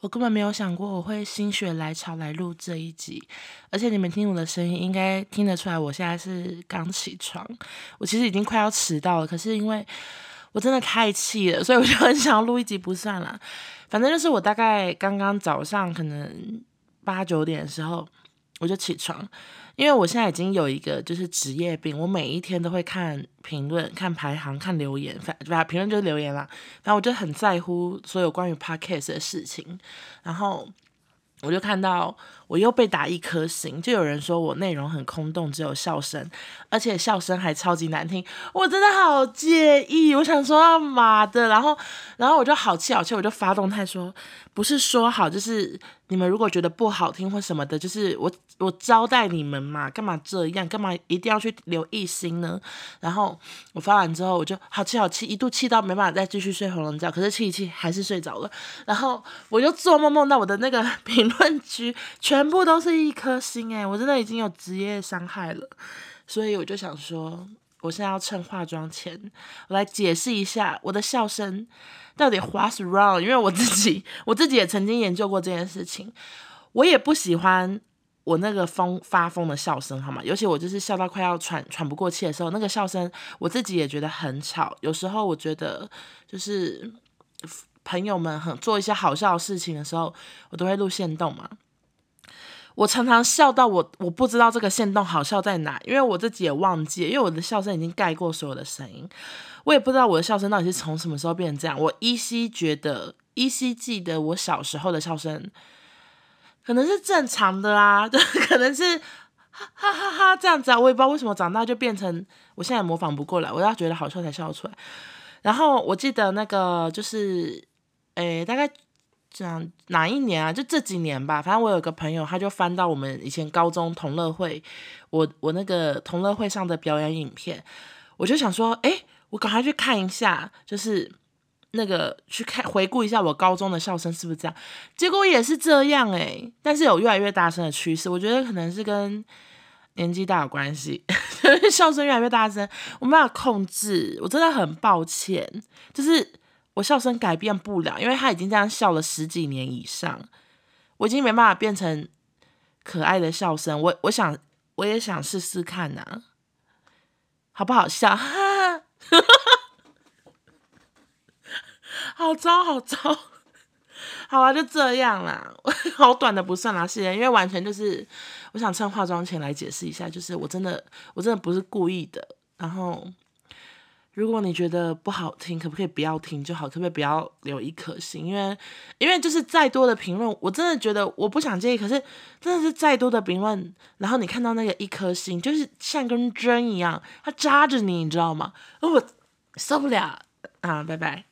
我根本没有想过我会心血来潮来录这一集，而且你们听我的声音，应该听得出来，我现在是刚起床。我其实已经快要迟到了，可是因为我真的太气了，所以我就很想要录一集，不算了。反正就是我大概刚刚早上可能八九点的时候，我就起床。因为我现在已经有一个就是职业病，我每一天都会看评论、看排行、看留言，反正评论就是留言啦。然后我就很在乎所有关于 podcast 的事情，然后我就看到我又被打一颗星，就有人说我内容很空洞，只有笑声，而且笑声还超级难听，我真的好介意。我想说啊妈的，然后然后我就好气好气，我就发动态说，不是说好就是。你们如果觉得不好听或什么的，就是我我招待你们嘛，干嘛这样？干嘛一定要去留一星呢？然后我发完之后，我就好气好气，一度气到没办法再继续睡回笼觉，可是气一气还是睡着了。然后我就做梦梦到我的那个 评论区全部都是一颗星，诶，我真的已经有职业伤害了。所以我就想说，我现在要趁化妆前，我来解释一下我的笑声。到底 what's wrong？因为我自己，我自己也曾经研究过这件事情。我也不喜欢我那个疯发疯的笑声，好吗？尤其我就是笑到快要喘喘不过气的时候，那个笑声我自己也觉得很吵。有时候我觉得，就是朋友们很做一些好笑的事情的时候，我都会录线动嘛。我常常笑到我我不知道这个线动好笑在哪，因为我自己也忘记，因为我的笑声已经盖过所有的声音，我也不知道我的笑声到底是从什么时候变成这样。我依稀觉得，依稀记得我小时候的笑声可能是正常的啦，就 可能是哈哈哈这样子啊，我也不知道为什么长大就变成我现在模仿不过来，我要觉得好笑才笑出来。然后我记得那个就是，诶，大概。讲哪一年啊？就这几年吧。反正我有个朋友，他就翻到我们以前高中同乐会，我我那个同乐会上的表演影片，我就想说，哎，我赶快去看一下，就是那个去看回顾一下我高中的笑声是不是这样。结果也是这样哎，但是有越来越大声的趋势。我觉得可能是跟年纪大有关系，笑声越来越大声，我没办法控制。我真的很抱歉，就是。我笑声改变不了，因为他已经这样笑了十几年以上，我已经没办法变成可爱的笑声。我我想我也想试试看呐、好不好笑？哈 哈好糟好糟，好啊，就这样啦。好短的不算啦，是因为完全就是我想趁化妆前来解释一下，就是我真的我真的不是故意的，然后。如果你觉得不好听，可不可以不要听就好？可不可以不要留一颗心？因为，因为就是再多的评论，我真的觉得我不想介意。可是，真的是再多的评论，然后你看到那个一颗心，就是像根针一样，它扎着你，你知道吗？我受不了啊！拜拜。